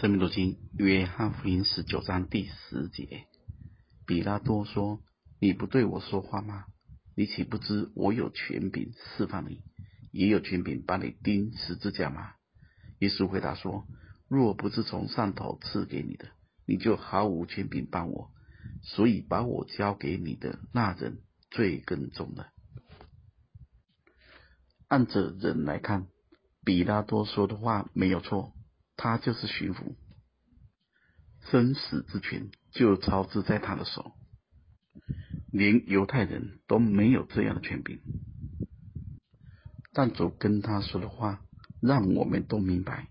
生命读经，约翰福音十九章第十节，比拉多说：“你不对我说话吗？你岂不知我有权柄释放你，也有权柄把你钉十字架吗？”耶稣回答说：“若不是从上头赐给你的，你就毫无权柄办我。所以把我交给你的那人罪更重了。”按着人来看，比拉多说的话没有错。他就是巡抚，生死之权就操之在他的手，连犹太人都没有这样的权柄。但主跟他说的话，让我们都明白，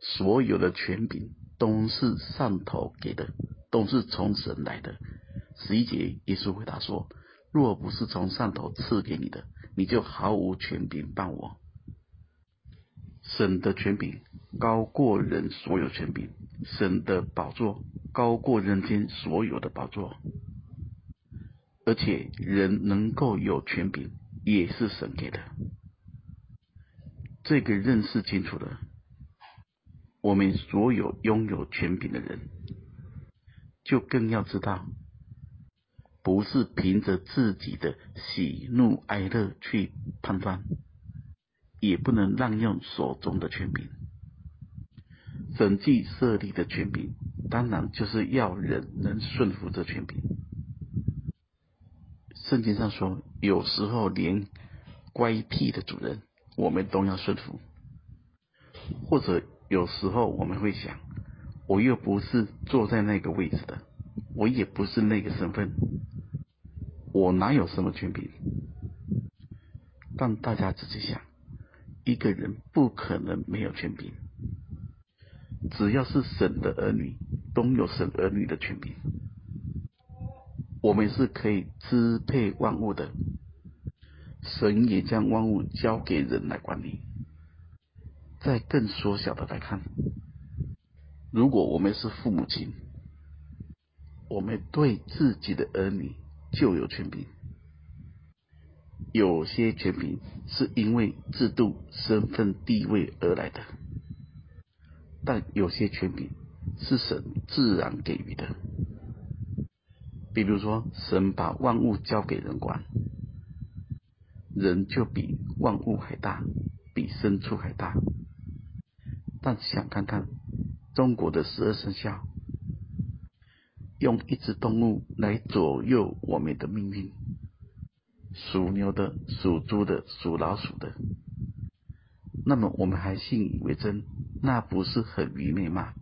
所有的权柄都是上头给的，都是从神来的。十一节，耶稣回答说：“若不是从上头赐给你的，你就毫无权柄办我。”神的权柄高过人所有权柄，神的宝座高过人间所有的宝座，而且人能够有权柄，也是神给的。这个认识清楚了，我们所有拥有权柄的人，就更要知道，不是凭着自己的喜怒哀乐去判断。也不能滥用手中的权柄。神既设立的权柄，当然就是要人能顺服这权柄。圣经上说，有时候连乖僻的主人，我们都要顺服。或者有时候我们会想，我又不是坐在那个位置的，我也不是那个身份，我哪有什么权柄？但大家仔细想。一个人不可能没有权柄，只要是神的儿女，都有神儿女的权柄。我们是可以支配万物的，神也将万物交给人来管理。再更缩小的来看，如果我们是父母亲，我们对自己的儿女就有权柄。有些权柄是因为制度、身份、地位而来的，但有些权柄是神自然给予的。比如说，神把万物交给人管，人就比万物还大，比牲畜还大。但想看看中国的十二生肖，用一只动物来左右我们的命运。属牛的、属猪的、属老鼠的，那么我们还信以为真，那不是很愚昧吗？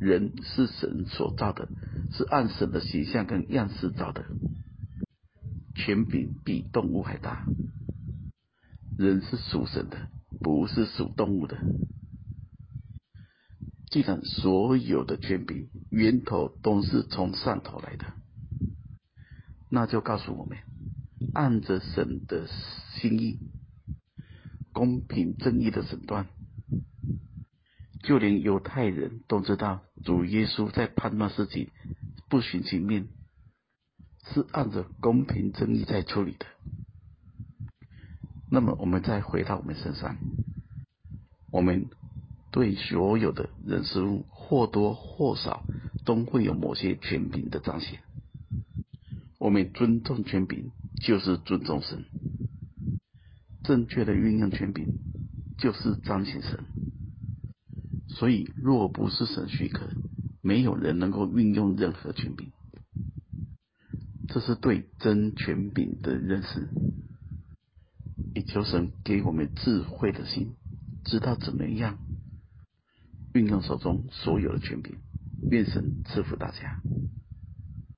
人是神所造的，是按神的形象跟样式造的，权柄比动物还大。人是属神的，不是属动物的。既然所有的权柄源头都是从上头来的，那就告诉我们。按着神的心意，公平正义的审断，就连犹太人都知道，主耶稣在判断事情不徇情面，是按着公平正义在处理的。那么，我们再回到我们身上，我们对所有的人事物或多或少都会有某些权柄的彰显，我们尊重权柄。就是尊重神，正确的运用权柄，就是彰显神。所以，若不是神许可，没有人能够运用任何权柄。这是对真权柄的认识。也求神给我们智慧的心，知道怎么样运用手中所有的权柄。愿神赐福大家。